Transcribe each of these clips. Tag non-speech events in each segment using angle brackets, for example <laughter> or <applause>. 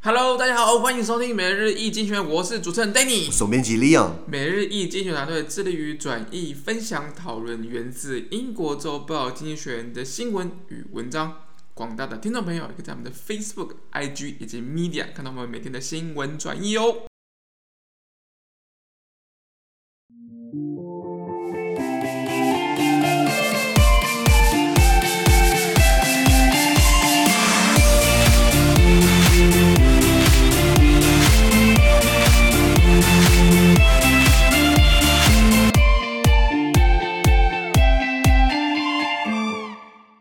Hello，大家好，欢迎收听每日一经济学，我是主持人 Danny，总编辑 Leon。每日一经济学人团队致力于转译、分享、讨论源自英国周报《经济学人》的新闻与文章。广大的听众朋友，也可以在我们的 Facebook、IG 以及 Media 看到我们每天的新闻转译哦。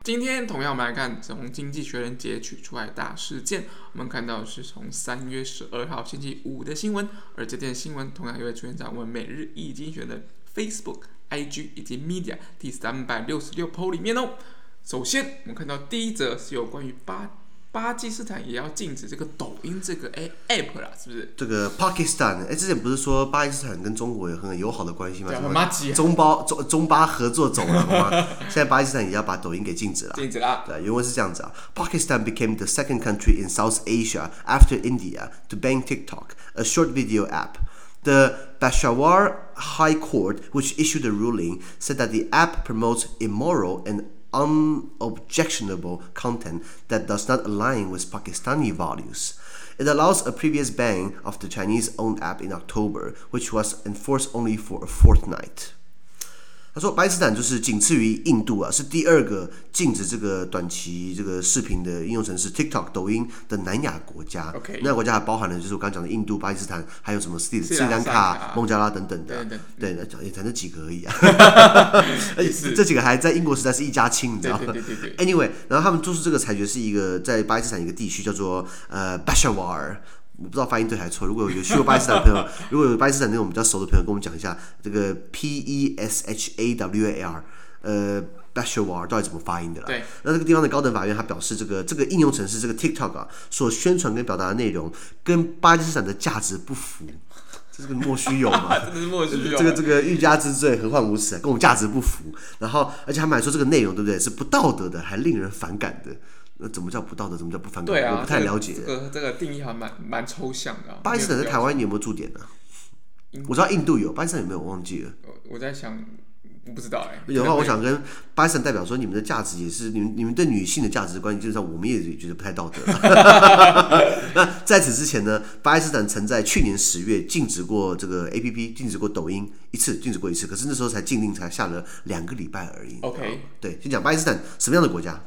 今天同样，我们来看从《经济学人》截取出来大事件。我们看到是从三月十二号星期五的新闻，而这件新闻同样也会出现在我们每日易经济学的 Facebook、IG 以及 Media 第三百六十六 PO 里面哦。首先，我们看到第一则是有关于八。巴基斯坦也要禁止这个抖音这个哎 app 啦，是不是？这个 Pakistan 哎，之前不是说巴基斯坦跟中国有很友好的关系吗？什么中巴中中巴合作走了吗？现在巴基斯坦也要把抖音给禁止了。禁止了。对，原文是这样子啊：Pakistan became <laughs> the second country in South Asia after India to ban TikTok, a short video app. The Peshawar High Court, which issued a ruling, said that the app promotes immoral and unobjectionable content that does not align with Pakistani values. It allows a previous ban of the Chinese-owned app in October, which was enforced only for a fortnight. 他说，巴基斯坦就是仅次于印度啊，是第二个禁止这个短期这个视频的应用程式 TikTok 抖音的南亚国家。亚国家还包含了就是我刚刚讲的印度、巴基斯坦，还有什么斯里斯里兰卡、孟加拉等等的。对，那也才那几个而已啊。<laughs> 而且这几个还在英国时代是一家亲，你知道吗？对对对对。Anyway，然后他们做出这个裁决是一个在巴基斯坦一个地区叫做呃 Peshawar。我不知道发音对还是错。如果有去过巴基斯坦的朋友，<laughs> 如果有巴基斯坦那种比较熟的朋友，跟我们讲一下这个 P E S H A W A R，呃 Bashawar 到底怎么发音的啦？对。那这个地方的高等法院他表示，这个这个应用程式这个 TikTok 啊，所宣传跟表达的内容跟巴基斯坦的价值不符，这是个莫须有嘛？<laughs> 这是莫须有。这个这个欲加之罪，何患无辞啊？跟我们价值不符。然后，而且他们还说这个内容对不对？是不道德的，还令人反感的。那怎么叫不道德？怎么叫不反感？对啊，我不太了解。这个这个定义还蛮蛮抽象的。巴基斯坦在台湾有没有驻点呢？我知道印度有，巴基斯坦有没有？我忘记了。我在想，我不知道哎。有的话，我想跟巴基斯坦代表说，你们的价值也是你们你们对女性的价值观，基本上我们也觉得不太道德。<laughs> 那在此之前呢，巴基斯坦曾在去年十月禁止过这个 APP，禁止过抖音一次，禁止过一次。可是那时候才禁令才下了两个礼拜而已。OK，对，先讲巴基斯坦什么样的国家？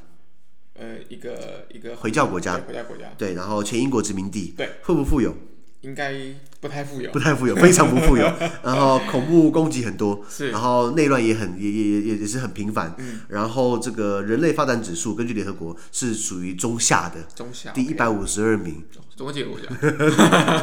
呃，一个一个回教国家，回教国家，对，然后前英国殖民地，对，富不富有？应该不太富有，不太富有，<laughs> 非常不富有。然后恐怖攻击很多，是，然后内乱也很也也也也是很频繁。嗯，然后这个人类发展指数根据联合国是属于中下的，中下，第一百五十二名。<laughs> 总共几个国家？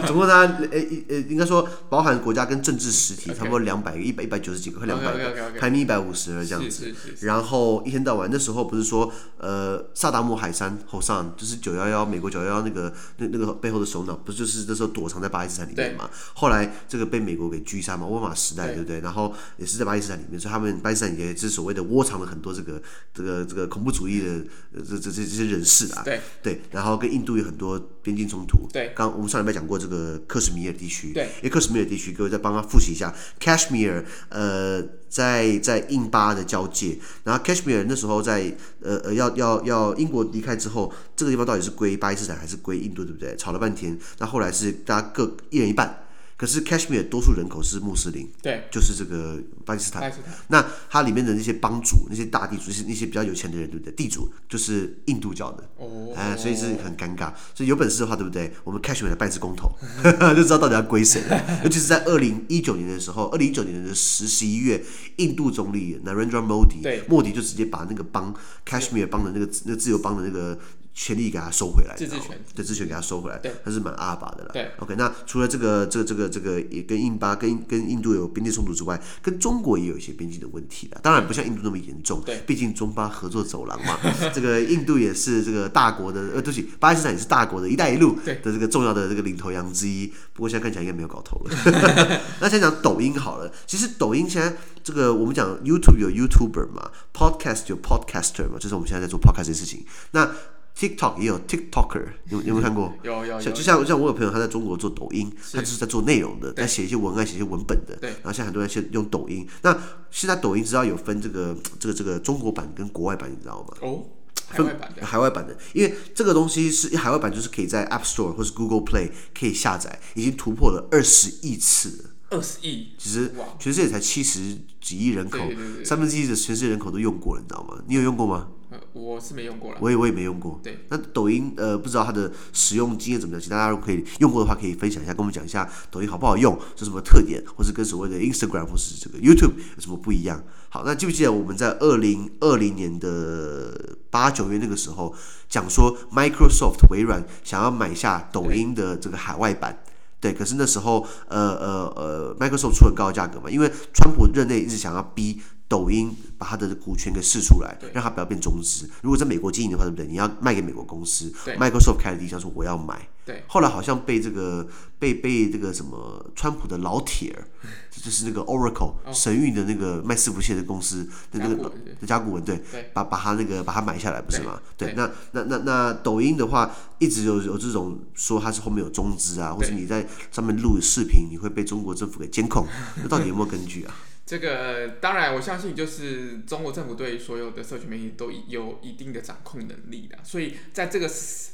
总共它呃呃应该说包含国家跟政治实体，差不多两百个，一百一百九十几个，快两百个，排名一百五十二这样子。然后一天到晚那时候不是说呃萨达姆海山后上就是九幺幺美国九幺幺那个那那个背后的首脑，不是就是那时候躲藏在巴基斯坦里面嘛？后来这个被美国给狙杀嘛，奥巴马时代对不对？然后也是在巴基斯坦里面，所以他们巴基斯坦也是所谓的窝藏了很多这个这个这个恐怖主义的这这这这些人士啊。对对，然后跟印度有很多边境冲突。对，刚我们上礼拜讲过这个克什米尔地区。对，因为克什米尔地区，各位再帮他复习一下，Kashmir，呃，在在印巴的交界，然后 Kashmir 那时候在呃呃要要要英国离开之后，这个地方到底是归巴基斯坦还是归印度，对不对？吵了半天，那后来是大家各一人一半。可是 Kashmir 多数人口是穆斯林，对，就是这个巴基斯坦。那它里面的那些帮主、那些大地主、那些那些比较有钱的人，对不对？地主就是印度教的，哦，哎，所以是很尴尬。所以有本事的话，对不对？我们 Kashmir 来办一次公投，<laughs> 就知道到底要归谁。尤其是在二零一九年的时候，二零一九年的十十一月，印度总理 Narendra Modi，对，莫迪就直接把那个帮 Kashmir 帮的那个那个自由帮的那个。权力给他收回来，自治权，对，自治权给他收回来，对，他是蛮阿巴的了。对，OK，那除了这个、这个、这个、这个也跟印巴、跟跟印度有边界冲突之外，跟中国也有一些边境的问题的。当然不像印度那么严重，对，毕竟中巴合作走廊嘛。<laughs> 这个印度也是这个大国的，呃，对不起，巴基斯坦也是大国的一带一路的这个重要的这个领头羊之一。不过现在看起来应该没有搞头了。<laughs> 那先讲抖音好了，其实抖音现在这个我们讲 YouTube 有 YouTuber 嘛，Podcast 有 Podcaster 嘛，就是我们现在在做 Podcast 的事情。那 TikTok 也有 TikToker，有有没有看过？有有有。像就像像我有朋友他在中国做抖音，他就是在做内容的，在写一些文案、写一些文本的。对。然后现在很多人先用抖音，那现在抖音知道有分这个这个这个中国版跟国外版，你知道吗？哦。海外版的。海外版的，因为这个东西是海外版，就是可以在 App Store 或是 Google Play 可以下载，已经突破了二十亿次了。二十亿。其实全世界才七十几亿人口，三分之一的全世界人口都用过了，你知道吗？你有用过吗？呃，我是没用过了。我也我也没用过。对。那抖音呃，不知道它的使用经验怎么样？其实大家如果可以用过的话，可以分享一下，跟我们讲一下抖音好不好用，是什么特点，或是跟所谓的 Instagram 或是这个 YouTube 有什么不一样？好，那记不记得我们在二零二零年的八九月那个时候讲说，Microsoft 微软想要买下抖音的这个海外版？对，可是那时候呃呃呃，Microsoft 出很高的价格嘛，因为川普任内一直想要逼。抖音把它的股权给释出来，让它不要变中资。如果在美国经营的话，对不对？你要卖给美国公司，Microsoft 开了第一枪说我要买。对，后来好像被这个被被这个什么川普的老铁儿，就是那个 Oracle、哦、神諭的那个卖伺服器的公司的那个的甲骨文，对，对把把他那个把它买下来，不是吗？对，对那那那那抖音的话，一直有有这种说它是后面有中资啊，或者你在上面录视频，你会被中国政府给监控，那到底有没有根据啊？这个当然，我相信就是中国政府对所有的社群媒体都有一定的掌控能力的，所以在这个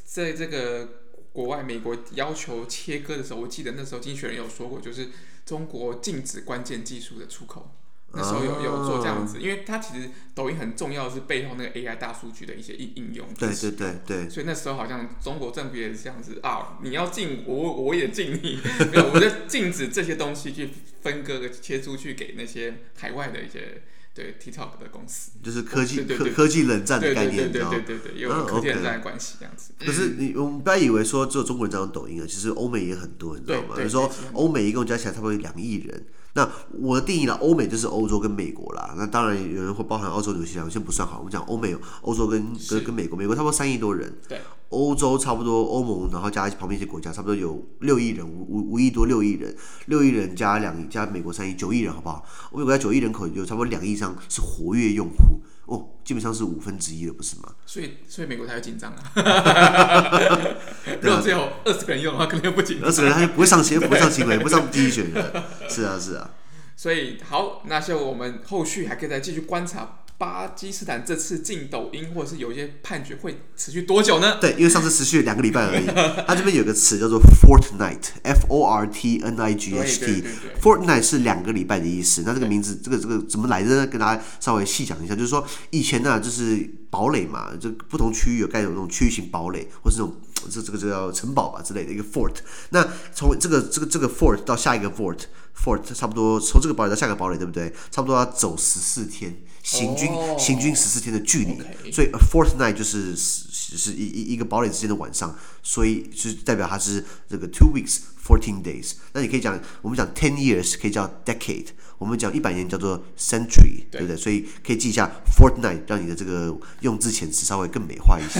在这个国外美国要求切割的时候，我记得那时候经济学人有说过，就是中国禁止关键技术的出口。那时候有有做这样子，因为它其实抖音很重要的是背后那个 AI 大数据的一些应应用。对对对对。所以那时候好像中国政府也是这样子啊，你要禁我，我也禁你，没有，我就禁止这些东西去分割切出去给那些海外的一些对 TikTok 的公司。就是科技科科技冷战的概念，对对对对对，有科技冷战的关系这样子。可是你我们不要以为说只有中国人在用抖音啊，其实欧美也很多，你知道吗？比如说欧美一共加起来差不多有两亿人。那我的定义呢？欧美就是欧洲跟美国啦。那当然有人会包含澳洲、纽西兰，我先不算好。我们讲欧美，欧洲跟跟跟美国，美国差不多三亿多人。对。欧洲差不多，欧盟然后加旁边一些国家，差不多有六亿人，五五五亿多六亿人，六亿人加两亿加美国三亿，九亿人，好不好？我们国家九亿人口有差不多两亿以上是活跃用户哦，基本上是五分之一了，不是吗？所以所以美国才会紧张 <laughs> 啊。如果只有二十个人用的话，肯定不紧张。二十个人他就不会上新，不会上新闻，不会上第一选的。是啊，是啊。所以好，那就我们后续还可以再继续观察巴基斯坦这次进抖音，或者是有一些判决会持续多久呢？对，因为上次持续了两个礼拜而已。<laughs> 它这边有个词叫做 Fortnight，F O R T N I G H T，Fortnight 是两个礼拜的意思。那这个名字，这个这个怎么来的呢？跟大家稍微细讲一下，就是说以前呢，就是堡垒嘛，就不同区域有盖有那种区域性堡垒，或是那种这这个这叫城堡吧之类的一个 Fort。那从这个这个这个 Fort 到下一个 Fort。Fort 差不多从这个堡垒到下个堡垒，对不对？差不多要走十四天，行军、oh, 行军十四天的距离，okay. 所以 a fortnight 就是是一一一个堡垒之间的晚上，所以是代表它是这个 two weeks fourteen days。那你可以讲，我们讲 ten years 可以叫 decade，我们讲一百年叫做 century，对，对不对？所以可以记一下 fortnight，让你的这个用字遣词稍微更美化一些。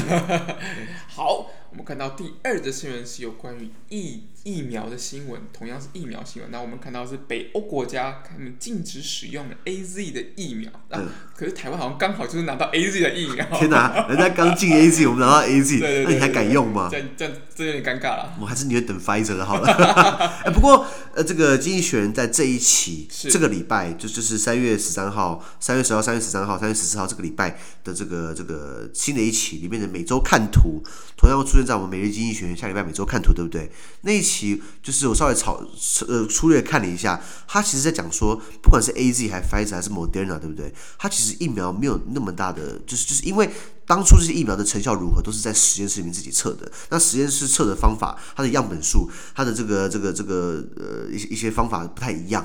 <laughs> 好。我们看到第二则新闻是有关于疫疫苗的新闻，同样是疫苗新闻。那我们看到是北欧国家他们禁止使用 AZ 的疫苗，啊，嗯、可是台湾好像刚好就是拿到 AZ 的疫苗。天哪，<laughs> 人家刚进 AZ，我们拿到 AZ，那你还敢用吗？这这这有点尴尬了。我还是宁愿等 Pfizer 的好了。<laughs> 哎，不过呃，这个经济学人在这一期这个礼拜就就是三月十三号、三月十号、三月十三号、三月十四号这个礼拜的这个这个新的一期里面的每周看图，同样会出现。在我们每日经济学人下礼拜每周看图，对不对？那一期就是我稍微炒呃粗略看了一下，他其实在讲说，不管是 A Z 还是 Pfizer 还是 Moderna，对不对？他其实疫苗没有那么大的，就是就是因为。当初这些疫苗的成效如何，都是在实验室里面自己测的。那实验室测的方法，它的样本数，它的这个这个这个呃一些一些方法不太一样，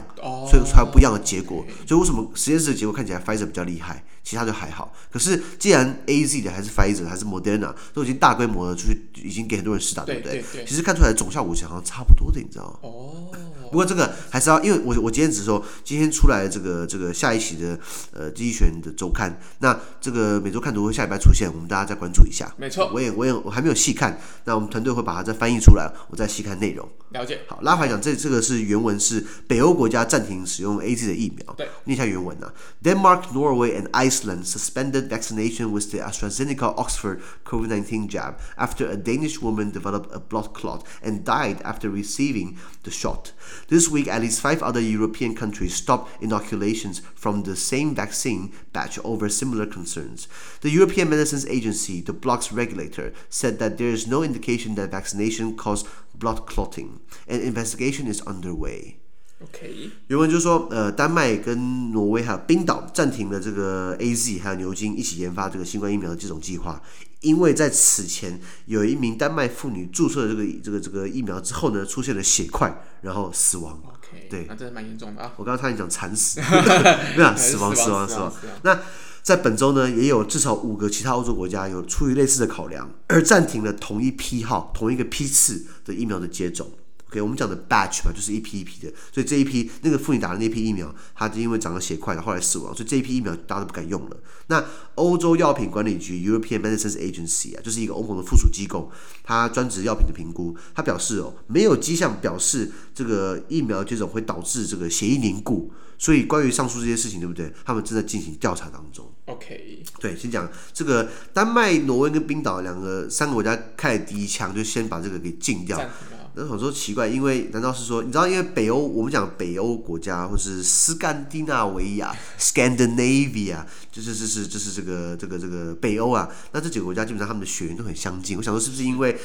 所以才有不一样的结果。所以为什么实验室的结果看起来 Pfizer 比较厉害，其他就还好？可是既然 AZ 的还是 Pfizer 还是 Moderna 都已经大规模的出去，已经给很多人试打，对不对？其实看出来总效果好像差不多的，你知道吗？哦。不过这个还是要，因为我我今天只是说今天出来这个这个下一期的呃经济学人的周刊，那这个每周看图会下礼拜出现，我们大家再关注一下。没错，我也我也我还没有细看，那我们团队会把它再翻译出来，我再细看内容。了解。好，拉回来讲，这这个是原文是北欧国家暂停使用 A Z 的疫苗。对，念一下原文啊。Denmark, Norway, and Iceland suspended vaccination with the AstraZeneca Oxford COVID-19 jab after a Danish woman developed a blood clot and died after receiving the shot. This week, at least five other European countries stopped inoculations from the same vaccine batch over similar concerns. The European Medicines Agency, the bloc's regulator, said that there is no indication that vaccination caused blood clotting. An investigation is underway. OK，原文就是说，呃，丹麦跟挪威还有冰岛暂停了这个 A Z 还有牛津一起研发这个新冠疫苗的这种计划，因为在此前有一名丹麦妇女注射了这个这个这个疫苗之后呢，出现了血块，然后死亡。OK，对，那真的蛮严重的啊。我刚刚差点讲惨死，<laughs> 没有死亡死亡死亡。那在本周呢，也有至少五个其他欧洲国家有出于类似的考量，而暂停了同一批号、同一个批次的疫苗的接种。OK，我们讲的 batch 嘛，就是一批一批的，所以这一批那个妇女打的那批疫苗，它就因为长了血块，后来死亡，所以这一批疫苗大家都不敢用了。那欧洲药品管理局 European Medicines Agency 啊，就是一个欧盟的附属机构，它专职药品的评估，它表示哦，没有迹象表示这个疫苗接种会导致这个血液凝固，所以关于上述这些事情，对不对？他们正在进行调查当中。OK，对，先讲这个丹麦、挪威跟冰岛两个三个国家开了第一枪，就先把这个给禁掉。那我说奇怪，因为难道是说你知道，因为北欧我们讲北欧国家或是斯堪的纳维亚 （Scandinavia） 就是就是就是这个这个这个北欧啊，那这几个国家基本上他们的血缘都很相近。我想说是不是因为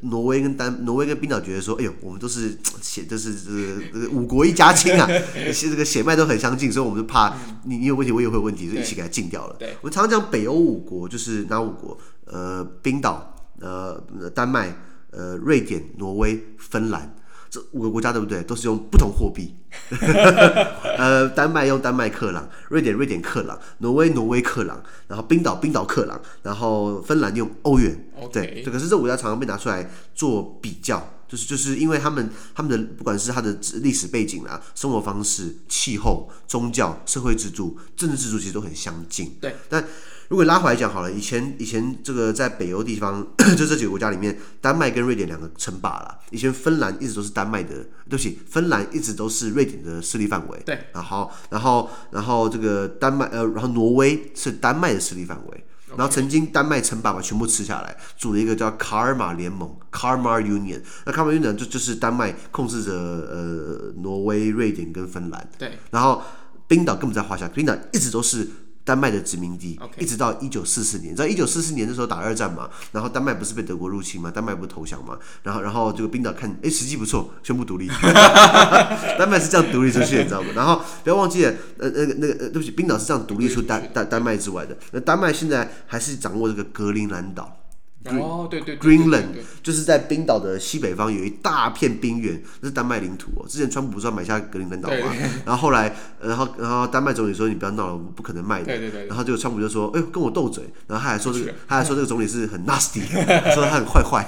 挪威跟丹挪威跟冰岛觉得说，哎呦，我们都是血都是这个这个五国一家亲啊，<laughs> 这个血脉都很相近，所以我们就怕你你有问题，我也会有问题，就一起给它禁掉了。对，我们常常讲北欧五国就是哪五国？呃，冰岛，呃，丹麦。呃，瑞典、挪威、芬兰这五个国家对不对？都是用不同货币。<laughs> 呃，丹麦用丹麦克朗，瑞典瑞典克朗，挪威挪威克朗，然后冰岛冰岛克朗，然后芬兰用欧元。对，这可是这五家常常被拿出来做比较，就是就是因为他们他们的不管是他的历史背景啊、生活方式、气候、宗教、社会制度、政治制度其实都很相近。对，但。如果拉回来讲好了，以前以前这个在北欧地方，<coughs> 就这几个国家里面，丹麦跟瑞典两个称霸了。以前芬兰一直都是丹麦的，对不起，芬兰一直都是瑞典的势力范围。对，然后然后然后这个丹麦呃，然后挪威是丹麦的势力范围。然后曾经丹麦称霸把全部吃下来，组了一个叫卡尔马联盟 （Kalmar Union）。那卡尔马 Union 就就是丹麦控制着呃挪威、瑞典跟芬兰。对，然后冰岛更不在话下，冰岛一直都是。丹麦的殖民地.一直到一九四四年，在一九四四年的时候打二战嘛，然后丹麦不是被德国入侵嘛，丹麦不是投降嘛，然后然后这个冰岛看，哎，时机不错，宣布独立，<laughs> 丹麦是这样独立出去的，你知道吗？然后不要忘记了，呃那个那个呃，对不起，冰岛是这样独立出丹丹丹麦之外的，那丹麦现在还是掌握这个格陵兰岛。哦，对对，Greenland 就是在冰岛的西北方有一大片冰原，那是丹麦领土哦。之前川普不是要买下格陵兰岛吗？<laughs> 然后后来，然后然后丹麦总理说你不要闹了，我不可能卖的。对对对。然后这个川普就说，哎呦，跟我斗嘴，然后他还说这个，他还说这个总理是很 nasty，<laughs> 说他很坏坏。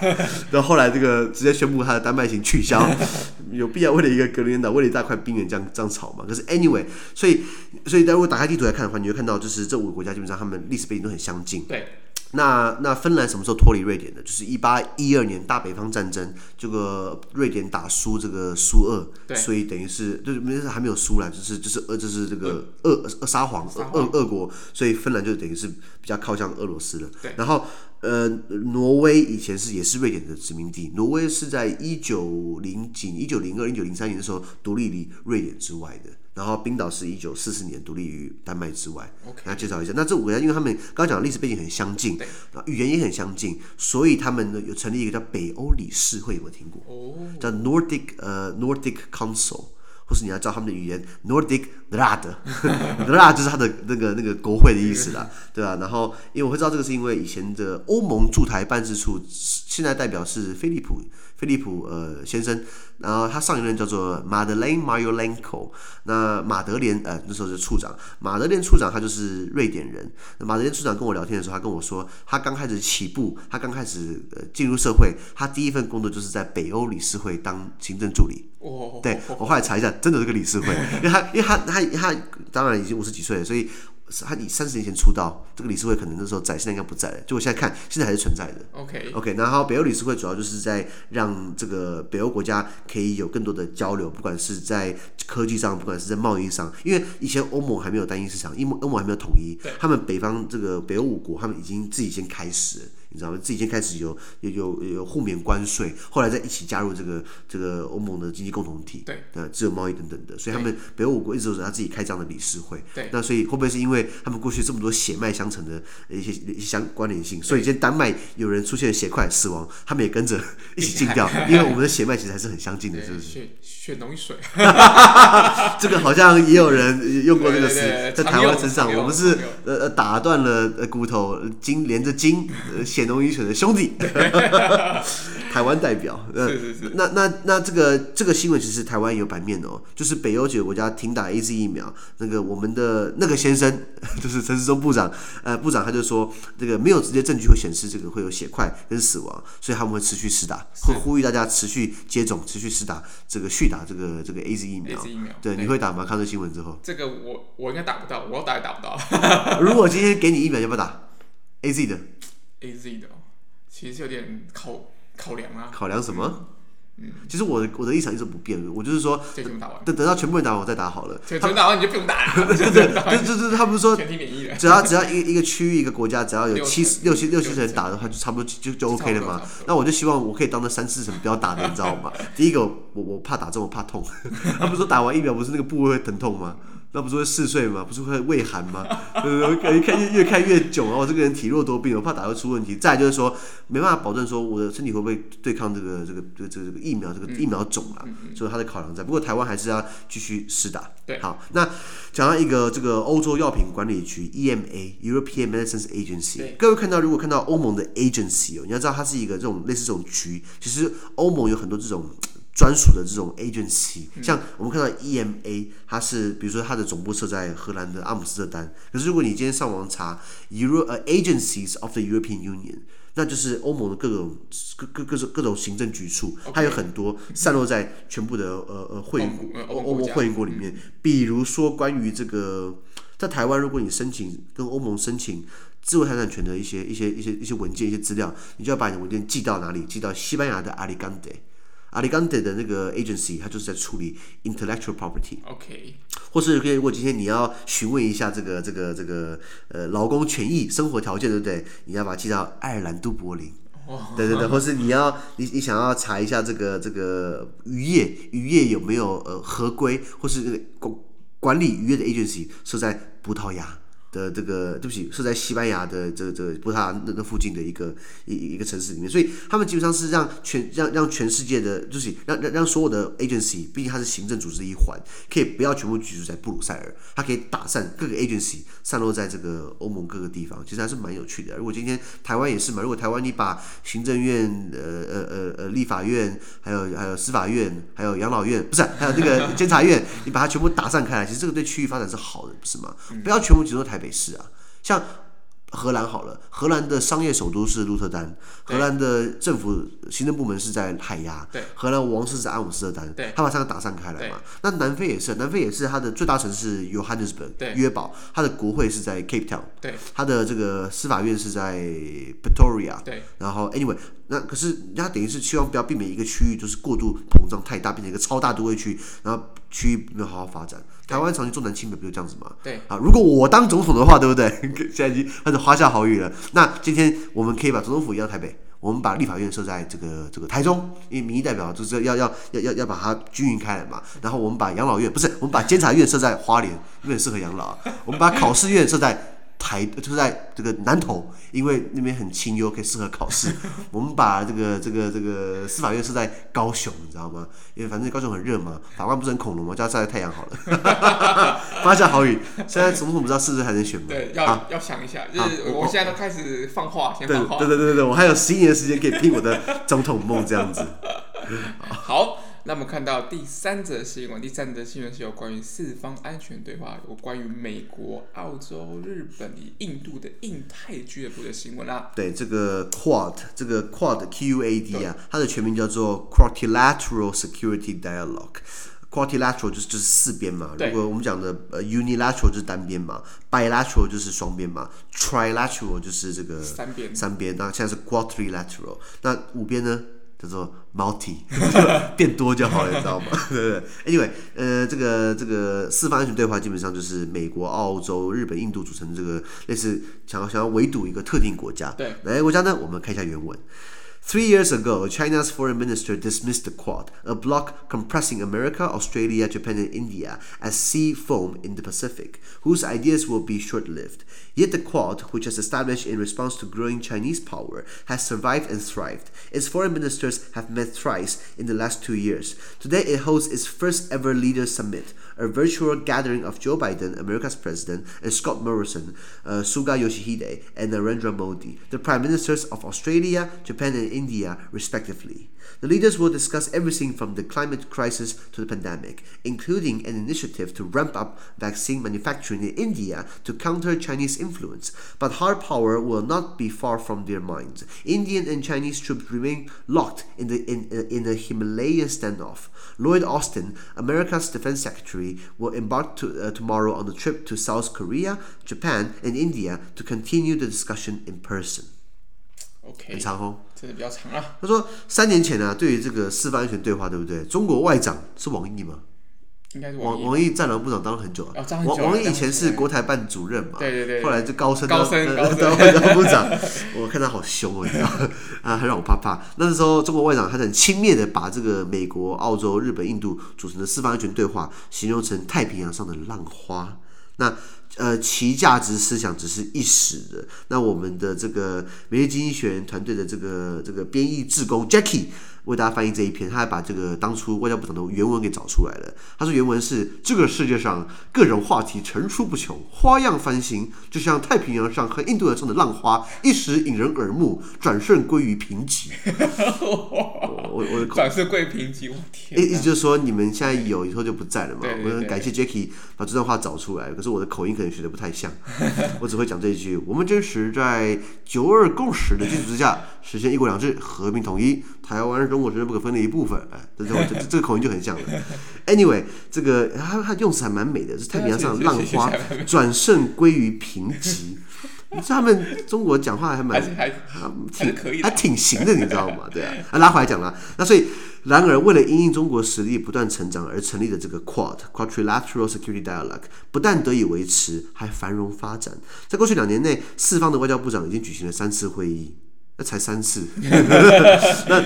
然后后来这个直接宣布他的丹麦行取消，<laughs> 有必要为了一个格陵兰岛，为了一大块冰原这样这样吵吗？可是 anyway，所以所以如果打开地图来看的话，你会看到就是这五个国家基本上他们历史背景都很相近。对。那那芬兰什么时候脱离瑞典的？就是一八一二年大北方战争，这个瑞典打输这个苏俄，所以等于是就是没还没有输了，就是就是呃就是这个俄俄沙皇俄俄国，所以芬兰就等于是比较靠向俄罗斯了。然后呃挪威以前是也是瑞典的殖民地，挪威是在一九零几一九零二一九零三年的时候独立于瑞典之外的。然后冰岛是一九四四年独立于丹麦之外。OK，那介绍一下，那这五个人，因为他们刚刚讲的历史背景很相近，啊，语言也很相近，所以他们呢有成立一个叫北欧理事会，有没有听过？哦，叫 Nordic 呃 Nordic Council，或是你要知道他们的语言 Nordic Råd，Råd <laughs> 就是他的那个那个国会的意思啦，对吧？然后因为我会知道这个是因为以前的欧盟驻台办事处现在代表是菲利普。菲利普呃先生，然后他上一任叫做马德莲马尤兰科，那马德莲呃那时候是处长，马德莲处长他就是瑞典人。那马德莲处长跟我聊天的时候，他跟我说，他刚开始起步，他刚开始呃进入社会，他第一份工作就是在北欧理事会当行政助理。对，我后来查一下，真的是个理事会，因为他因为他他他当然已经五十几岁了，所以。他以三十年前出道，这个理事会可能那时候在，现在应该不在了。就我现在看，现在还是存在的。<laughs> OK OK，然后北欧理事会主要就是在让这个北欧国家可以有更多的交流，不管是在科技上，不管是在贸易上，因为以前欧盟还没有单一市场，因为欧盟还没有统一，他们北方这个北欧五国，他们已经自己先开始了。你知道吗？自己先开始有有有有互免关税，后来再一起加入这个这个欧盟的经济共同体，对，呃，自由贸易等等的，所以他们北欧五国一直都是他自己开这样的理事会，对。那所以会不会是因为他们过去这么多血脉相承的一些一些相关联性，所以今天丹麦有人出现血块死亡，他们也跟着一起禁掉，<laughs> 因为我们的血脉其实还是很相近的，是不是？血血浓于水，<laughs> 这个好像也有人用过这个词，在台湾身上，我们是呃呃打断了呃骨头筋连着筋呃血。血浓于水的兄弟，<laughs> 台湾代表。呃、是是是。那那那这个这个新闻其实台湾有版面哦，就是北欧几个国家停打 AZ 疫苗，那个我们的那个先生 <laughs> 就是陈时中部长，呃部长他就说，这个没有直接证据会显示这个会有血块跟死亡，所以他们会持续施打，会呼吁大家持续接种，持续施打这个续打这个这个 AZ 疫苗。疫苗。对，你会打吗？看这新闻之后。这个我我应该打不到，我要打也打不到。如果今天给你疫苗，要不要打 AZ 的？A Z 的，其实有点考考量啊。考量什么？嗯，其实我的我的立场一直不变，我就是说，等等到全部人打完我再打好了。全部打完你就不用打了。对 <laughs> 对对，<laughs> 就就就他不是说全体免疫了。只要只要一一个区域一个国家，只要有七十六七六七成人打的话，就差不多就就 OK 了嘛。那我就希望我可以当那三四成不要打的，你知道吗？第一个我我怕打针，我怕痛。他不是说打完疫苗不是那个部位会疼痛吗？那不是会嗜睡吗？不是会胃寒吗？呃，看越越看越久啊！我这个人体弱多病，我怕打会出问题。再来就是说，没办法保证说我的身体会不会对抗这个这个这个这个这个疫苗这个疫苗种啊，所以它的考量在。不过台湾还是要继续试打。对，好，那讲到一个这个欧洲药品管理局 EMA European Medicines Agency，各位看到如果看到欧盟的 agency 哦，你要知道它是一个这种类似这种局，其实欧盟有很多这种。专属的这种 agency，像我们看到 EMA，它是比如说它的总部设在荷兰的阿姆斯特丹。可是如果你今天上网查 Euro 呃 agencies of the European Union，那就是欧盟的各种各各各种各种行政局处，它有很多散落在全部的呃呃会员国欧欧盟会员国里面。比如说关于这个在台湾，如果你申请跟欧盟申请智慧财产权的一些一些一些一些文件一些资料，你就要把你的文件寄到哪里？寄到西班牙的阿里冈德。阿里冈德的那个 agency，它就是在处理 intellectual property。OK。或是如果今天你要询问一下这个这个这个呃劳工权益、生活条件，对不对？你要把它寄到爱尔兰都柏林。哦。对对对，或是你要你你想要查一下这个这个渔业渔业有没有呃合规，或是管管理渔业的 agency 设在葡萄牙。的这个对不起，是在西班牙的这个这个葡萄牙那那附近的一个一一个城市里面，所以他们基本上是让全让让全世界的，就是让让让所有的 agency，毕竟它是行政组织一环，可以不要全部居住在布鲁塞尔，它可以打散各个 agency，散落在这个欧盟各个地方，其实还是蛮有趣的。如果今天台湾也是嘛，如果台湾你把行政院、呃呃呃呃立法院，还有还有司法院，还有养老院，不是还有这个监察院，你把它全部打散开来，其实这个对区域发展是好的，不是吗？不要全部集中台。北市啊，像荷兰好了，荷兰的商业首都是鹿特丹，荷兰的政府行政部门是在海牙，对荷兰王室是在阿姆斯特丹，对他把三个打散开来嘛。那南非也是，南非也是它的最大城市 Johannesburg 约堡，它的国会是在 Cape Town，它的这个司法院是在 Pretoria，然后 Anyway，那可是人家等于是希望不要避免一个区域就是过度膨胀太大，变成一个超大都会区，然后区域没有好好发展。台湾长期重男轻女，不就这样子吗？对啊，如果我当总统的话，对不对？<laughs> 现在已经开始花下豪语了。那今天我们可以把总统府移到台北，我们把立法院设在这个这个台中，因为民意代表就是要要要要要把它均匀开来嘛。然后我们把养老院不是，我们把监察院设在花莲，因为很适合养老。我们把考试院设在。台就在这个南投，因为那边很清幽，可以适合考试。<laughs> 我们把这个这个这个司法院设在高雄，你知道吗？因为反正高雄很热嘛，法官不是很恐龙吗？叫他晒晒太阳好了。<laughs> 发下好雨，现在总统不知道是不是还能选吗？对，要、啊、要想一下。就是我现在都开始放话，先放话。对对对对对，我还有十一年的时间可以拼我的总统梦，这样子。<laughs> 好。那么看到第三则新闻，第三则新闻是有关于四方安全对话，有关于美国、澳洲、日本与印度的印太俱乐部的新闻啦。对，这个 Quad，这个 Quad Q U A D 啊，它的全名叫做 Quadrilateral Security Dialogue。quadrilateral 就是就是四边嘛。对如果我们讲的呃 unilateral 就是单边嘛，bilateral 就是双边嘛，trilateral 就是这个三边三边。那现在是 quadrilateral，那五边呢叫做 multi，<laughs> 变多就好了，你知道吗？<laughs> 对不对？Anyway，呃，这个这个四方安全对话基本上就是美国、澳洲、日本、印度组成的这个类似想要想要围堵一个特定国家。对哪个国家呢？我们看一下原文。Three years ago, China's foreign minister dismissed the Quad, a bloc compressing America, Australia, Japan, and India as sea foam in the Pacific, whose ideas will be short lived. Yet the Quad, which was established in response to growing Chinese power, has survived and thrived. Its foreign ministers have met thrice in the last two years. Today, it hosts its first ever leaders summit, a virtual gathering of Joe Biden, America's president, and Scott Morrison, uh, Suga Yoshihide, and Narendra Modi, the prime ministers of Australia, Japan, and India, respectively. The leaders will discuss everything from the climate crisis to the pandemic, including an initiative to ramp up vaccine manufacturing in India to counter Chinese influence. But hard power will not be far from their minds. Indian and Chinese troops remain locked in, the, in, in a Himalayan standoff. Lloyd Austin, America's defense secretary, will embark to, uh, tomorrow on a trip to South Korea, Japan, and India to continue the discussion in person. OK，很长哦。真的比较长啊。他说，三年前啊，对于这个四方安全对话，对不对？中国外长是王毅吗？应该是王。王毅战狼部长当了很久了。哦久王王毅以前是国台办主任嘛，对对对后来就高升高升高升当 <laughs> 当外交部长。我看他好凶哦，你知道 <laughs> 啊，很让我怕怕。那时候中国外长他很轻蔑的把这个美国、澳洲、日本、印度组成的四方安全对话形容成太平洋上的浪花。那呃，其价值思想只是一时的。那我们的这个美日经济学人团队的这个这个编译志工 Jackie 为大家翻译这一篇，他还把这个当初外交部长的原文给找出来了。他说原文是：这个世界上各种话题层出不穷，花样翻新，就像太平洋上和印度洋上的浪花，一时引人耳目，转瞬归于平寂。<laughs> 我我我转瞬归于平寂，我天！意意思就是说，你们现在有，以后就不在了嘛。对感谢 Jackie 把这段话找出来，可是我的口音可能学的不太像，我只会讲这一句：我们坚持在九二共识的基础之下，实现一国两制、和平统一，台湾是中国不可分的一部分。哎，这这这这个口音就很像了。Anyway，这个他他用词还蛮美的，是太平洋上的浪花转瞬归于平瘠。你知道他们中国讲话还蛮还是还还还是可以还挺行的，你知道吗？对啊，啊拉回来讲了，那所以。然而，为了因应中国实力不断成长而成立的这个 Quad Quadrilateral Security Dialogue 不但得以维持，还繁荣发展。在过去两年内，四方的外交部长已经举行了三次会议，那才三次。<laughs> 那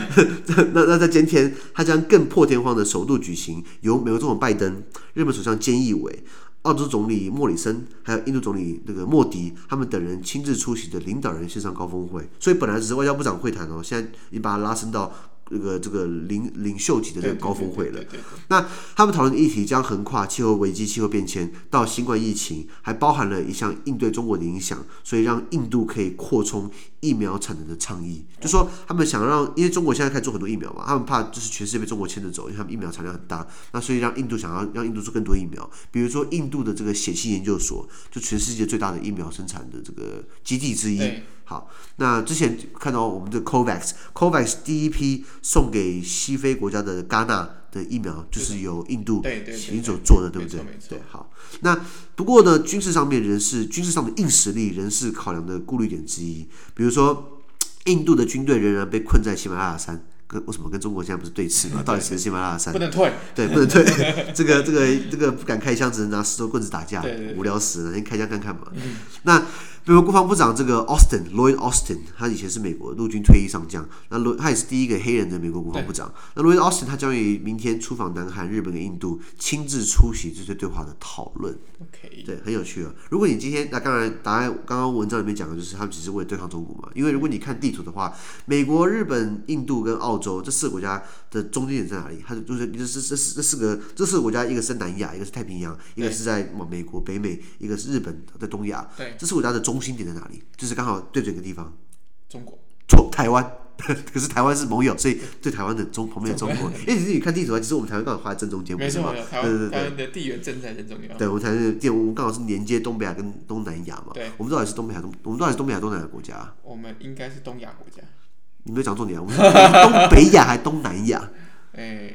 那那在今天，他将更破天荒的首度举行，由美国总统拜登、日本首相菅义伟、澳洲总理莫里森，还有印度总理那个莫迪，他们等人亲自出席的领导人线上高峰会。所以本来只是外交部长会谈哦，现在你把它拉升到。这个这个领领袖级的这个高峰会了。那他们讨论的议题将横跨气候危机、气候变迁到新冠疫情，还包含了一项应对中国的影响，所以让印度可以扩充疫苗产能的倡议。就说他们想让，因为中国现在开始做很多疫苗嘛，他们怕就是全世界被中国牵着走，因为他们疫苗产量很大。那所以让印度想要让印度做更多疫苗，比如说印度的这个血清研究所，就全世界最大的疫苗生产的这个基地之一。好，那之前看到我们的 COVAX，COVAX 第一批送给西非国家的戛纳的疫苗，就是由印度协助做的，对不对？对，好。那不过呢，军事上面仍是军事上的硬实力，仍是考量的顾虑点之一。比如说，印度的军队仍然被困在喜马拉雅山，跟为什么跟中国现在不是对峙吗？<laughs> 到底谁是喜马拉雅山？不能退，对，不能退。<laughs> 这个这个这个不敢开枪，只能拿石头棍子打架，无聊死了，先开枪看看嘛。那。美国国防部长这个 Austin Lloyd Austin，他以前是美国陆军退役上将，那罗他也是第一个黑人的美国国防部长。那 Lloyd Austin 他将于明天出访南韩、日本跟印度，亲自出席这些对话的讨论。OK，对，很有趣啊。如果你今天那当然答案刚刚文章里面讲的就是他们只是为了对抗中国嘛，因为如果你看地图的话，美国、日本、印度跟澳洲这四个国家的中间点在哪里？它就是就是这四这四个这四个国家，一个是在南亚，一个是太平洋，一个是在美国北美，一个是日本在东亚。对，这四个国家的中。心点在哪里？就是刚好对准一个地方，中国错台湾，<laughs> 可是台湾是盟友，所以对台湾的中旁边的中国。<laughs> 因为你自己看地图啊，其实我们台湾刚好画在正中间，没错，对对对，台湾的地缘正在正中央。对，我们台湾的我们刚好是连接东北亚跟东南亚嘛。对，我们到底是东北亚东，我们到底是东北亚东南亚国家？我们应该是东亚国家。你没有讲重点啊？我们是 <laughs> 东北亚还是东南亚？哎，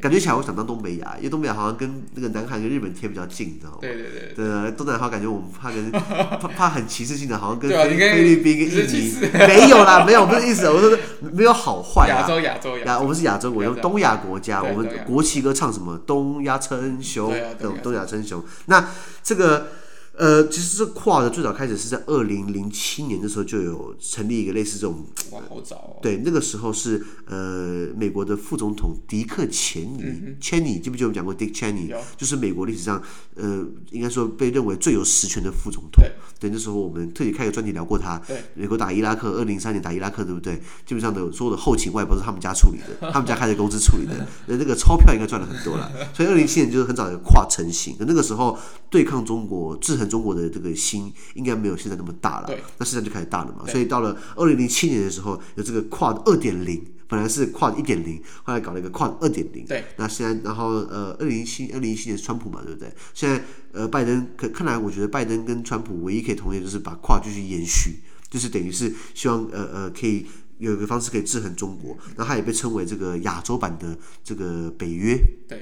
感觉起来我想当东北亚，因为东北亚好像跟那个南韩跟日本贴比较近，你知道吗？对对对。对，东南亚感觉我们 <laughs> 怕跟怕怕很歧视性的，好像跟菲菲律宾跟印尼没有啦，没有，不是意思，我说没有好坏啊。亚洲亚洲亚，我们是亚洲国家，东亚国家，我们国旗歌唱什么？东亚称雄，东亚称雄。那这个。呃，其实这 QUAD 的最早开始是在二零零七年的时候就有成立一个类似这种，哇，好早哦。对，那个时候是呃美国的副总统迪克钱尼，钱尼记不记得我们讲过 Dick Cheney，就是美国历史上呃应该说被认为最有实权的副总统。对，那时候我们特意开个专题聊过他。对，美国打伊拉克，二零零三年打伊拉克，对不对？基本上的所有的后勤外包是他们家处理的，<laughs> 他们家开的公司处理的，那那个钞票应该赚了很多了。所以二零零七年就是很早的 QUAD 成型，那个时候对抗中国制衡。中国的这个心应该没有现在那么大了，对，那现在就开始大了嘛。所以到了二零零七年的时候，有这个 QUAD 二点零，本来是 QUAD 一点零，后来搞了一个 QUAD 二点零。对，那现在然后呃，二零一七二零一七年是川普嘛，对不对？现在呃，拜登可看来，我觉得拜登跟川普唯一可以同意就是把 QUAD 继续延续，就是等于是希望呃呃可以。有一个方式可以制衡中国，那它也被称为这个亚洲版的这个北约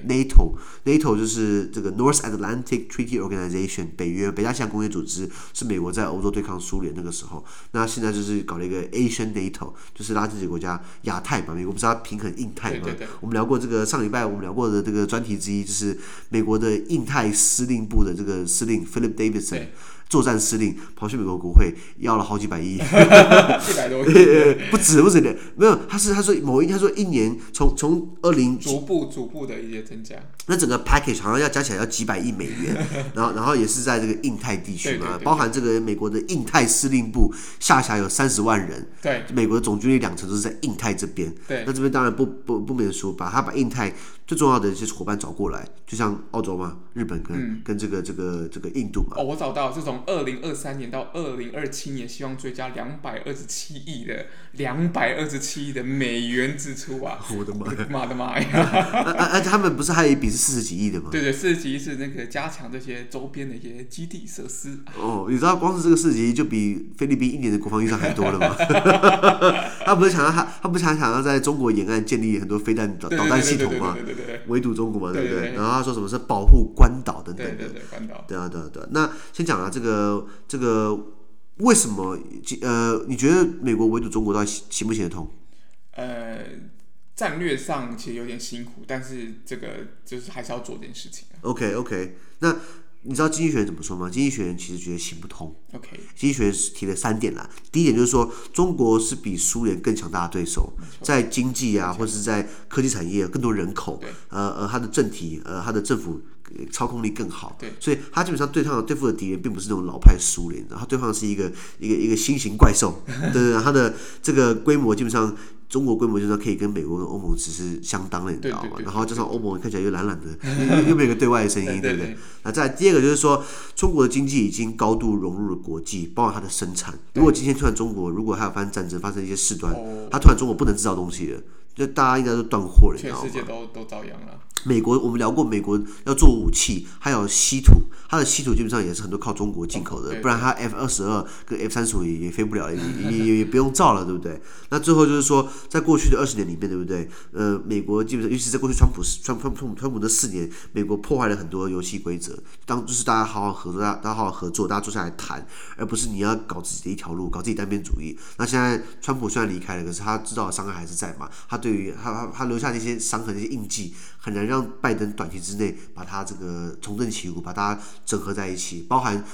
，NATO，NATO 就是这个 North Atlantic Treaty Organization，北约，北大西洋工业组织，是美国在欧洲对抗苏联那个时候。那现在就是搞了一个 Asian NATO，就是拉这几个国家亚太嘛，美国不是要平衡印太嘛？我们聊过这个上礼拜我们聊过的这个专题之一，就是美国的印太司令部的这个司令 Philip Davidson。作战司令跑去美国国会要了好几百亿，一百多亿，<laughs> 不止不止的，没有，他是他说某一他说一年从从二零逐步逐步的一些增加，那整个 package 好像要加起来要几百亿美元，<laughs> 然后然后也是在这个印太地区嘛，包含这个美国的印太司令部下辖有三十万人，对，美国的总军力两成都是在印太这边，对，那这边当然不不不免说，把他把印太。最重要的一些伙伴找过来，就像澳洲嘛，日本跟、嗯、跟这个这个这个印度嘛。哦，我找到，是从二零二三年到二零二七年，希望追加两百二十七亿的两百二十七亿的美元支出啊！<laughs> 我的妈呀！妈的妈呀！而且他们不是还有一笔是四十几亿的吗？对对，四十几亿是那个加强这些周边的一些基地设施。哦，你知道光是这个四十几亿就比菲律宾一年的国防预算还多了吗？<laughs> 他不是想要他他不是想想要在中国沿岸建立很多飞弹导导弹系统吗？围堵中国嘛，对不对？对对对，然后他说什么是保护关岛等等的，对对对，关岛。对啊，对啊，对啊。那先讲啊，这个这个为什么？呃，你觉得美国围堵中国到底行不行得通？呃，战略上其实有点辛苦，但是这个就是还是要做这件事情啊。OK OK，那。你知道经济学人怎么说吗？经济学人其实觉得行不通。OK，经济学人提了三点啦。第一点就是说，中国是比苏联更强大的对手，在经济啊，或者是在科技产业，更多人口，呃呃，他的政体，呃，他的政府操控力更好。对，所以他基本上对抗对付的敌人，并不是那种老派苏联，他对方是一个一个一个新型怪兽。对 <laughs> 对，他的这个规模基本上。中国规模就是可以跟美国跟欧盟只是相当的，你知道吗？然后加上欧盟看起来又懒懒的，<laughs> 又没有一个对外的声音，对不对？那再第二个就是说，中国的经济已经高度融入了国际，包括它的生产。如果今天突然中国如果还有发生战争，发生一些事端，它突然中国不能制造东西了，就大家应该都断货了，你知道吗？全世界都都遭殃了。美国我们聊过，美国要做武器，还有稀土，它的稀土基本上也是很多靠中国进口的，不然它 F 二十二跟 F 三十五也也飞不了，也 <laughs> 也也不用造了，对不对？那最后就是说，在过去的二十年里面，对不对？呃，美国基本上，尤其是在过去川普川川川川普的四年，美国破坏了很多游戏规则，当就是大家好好合作，大家大家好好合作，大家坐下来谈，而不是你要搞自己的一条路，搞自己单边主义。那现在川普虽然离开了，可是他知道伤害还是在嘛？他对对于他他他留下那些伤痕、那些印记，很难让。拜登短期之内把他这个重振旗鼓，把他整合在一起，包含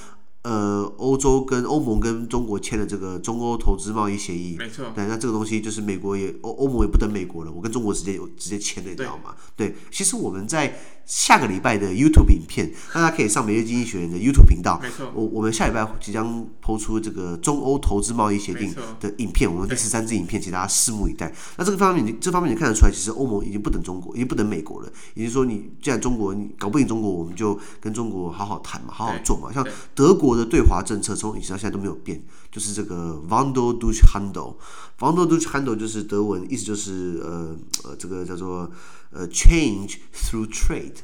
呃欧洲跟欧盟跟中国签的这个中欧投资贸易协议，没错。对，那这个东西就是美国也欧欧盟也不等美国了，我跟中国直接有直接签的，你知道吗？对，其实我们在。下个礼拜的 YouTube 影片，大家可以上每日经济学院的 YouTube 频道。没错，我我们下礼拜即将抛出这个中欧投资贸易协定的影片，我们第十三支影片，请大家拭目以待。那这个方面，你这方面你看得出来，其实欧盟已经不等中国，已经不等美国了。也就是说，你既然中国你搞不赢中国，我们就跟中国好好谈嘛，好好做嘛。像德国的对华政策从以前到现在都没有变，就是这个 Wandel durch Handel。Wandel durch Handel 就是德文，意思就是呃呃，这个叫做。呃，change through trade，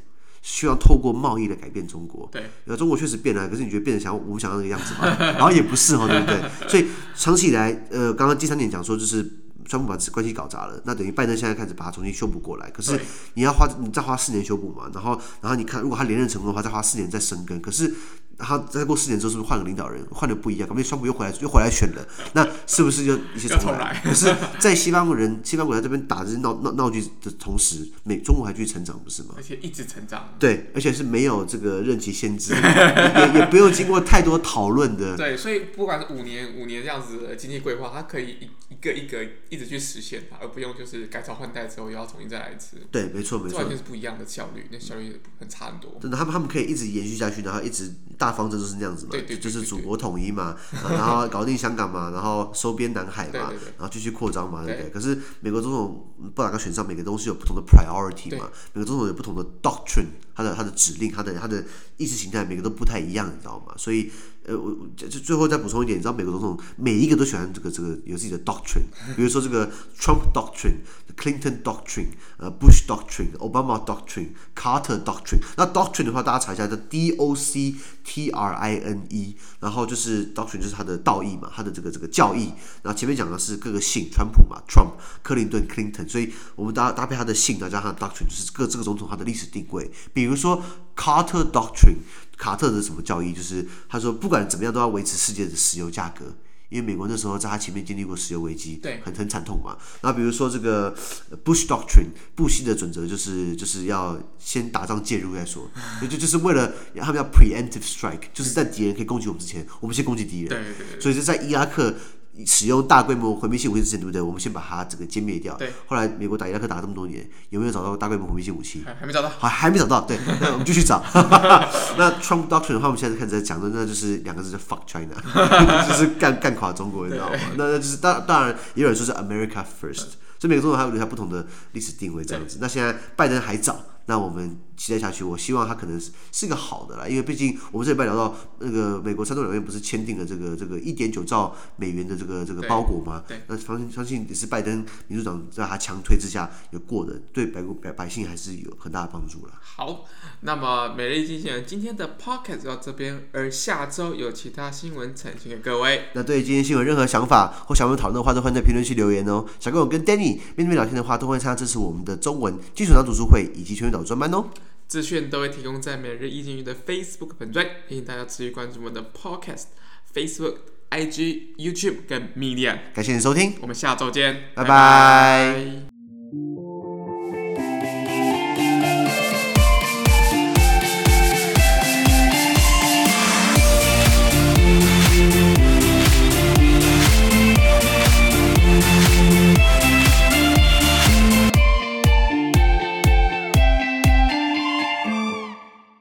需要透过贸易来改变中国。对，呃，中国确实变了，可是你觉得变得像我们想要那个样子吗？<laughs> 然后也不是哦，对不对？所以长期以来，呃，刚刚第三点讲说，就是川普把关系搞砸了，那等于拜登现在开始把它重新修补过来。可是你要花你再花四年修补嘛，然后然后你看如果他连任成功的话，再花四年再生根。可是。他再过四年之后，是不是换个领导人，换的不一样？可能川普又回来，又回来选了，那是不是就一些重来？可是，在西方人、西方国家这边打这些闹闹闹剧的同时，美中国还继续成长，不是吗？而且一直成长。对，而且是没有这个任期限制，也也不用经过太多讨论的。对，所以不管是五年、五年这样子的经济规划，它可以一一个一个一直去实现它，而不用就是改朝换代之后又要重新再来一次。对，没错没错，完全是不一样的效率，那效率很差很多。真的，他们他们可以一直延续下去，然后一直大方针就是那样子嘛。对对，就是祖国统一嘛，<laughs> 然后搞定香港嘛，然后收编南海嘛，然后继续扩张嘛，对不对？可是美国总统不哪个选上，每个东西有不同的 priority 嘛，每个总统有不同的 doctrine，他的他的指令，他的他的意识形态，每个都不太一样，你知道吗？所以。呃，我就最后再补充一点，你知道美国总统每一个都喜欢这个这个有自己的 doctrine，比如说这个 Trump doctrine，Clinton doctrine，呃，Bush doctrine，Obama doctrine，Carter doctrine。那 doctrine 的话，大家查一下，叫 D O C T R I N E，然后就是 doctrine 就是他的道义嘛，他的这个这个教义。然后前面讲的是各个姓，川普嘛，Trump，克林顿，Clinton，所以我们搭搭配他的姓，再加上 doctrine，就是各这个总统他的历史定位。比如说 Carter doctrine。卡特的什么教义？就是他说，不管怎么样都要维持世界的石油价格，因为美国那时候在他前面经历过石油危机，对，很很惨痛嘛。然后比如说这个 Bush Doctrine，布希的准则就是就是要先打仗介入再说，<laughs> 就就是为了他们要 preemptive strike，就是在敌人可以攻击我们之前，我们先攻击敌人。对对对。所以就在伊拉克。使用大规模毁灭性武器之前，对不对？我们先把它这个歼灭掉。对。后来美国打伊拉克打了这么多年，有没有找到大规模毁灭性武器？还没找到。还还没找到。对。<laughs> 那我们继续找。<laughs> 那 Trump Doctrine 的话，我们现在开始在讲的，那就是两个字，叫 Fuck China，<laughs> 就是干干垮中国，你知道吗？那那就是当当然，也有人说是 America First，所以每个总统还有留下不同的历史定位这样子。那现在拜登还早。那我们期待下去，我希望他可能是是个好的啦，因为毕竟我们这礼拜聊到那个美国参众两院不是签订了这个这个一点九兆美元的这个这个包裹吗？对，那相信相信也是拜登民主党在他强推之下有过的，对百国百百姓还是有很大的帮助了。好，那么每日一经济学人今天的 Pocket 到这边，而下周有其他新闻呈现给各位。那对今天新闻任何想法或想我们讨论的话，都欢迎在评论区留言哦。想跟我跟 Danny 面对面聊天的话，都欢迎参加支持我们的中文基础党读书会以及全员导专班哦。资讯都会提供在每日一经济的 Facebook 粉专，欢迎大家持续关注我们的 Podcast、Facebook、IG、YouTube 跟 Medium。感谢你收听，我们下周见，拜拜。拜拜。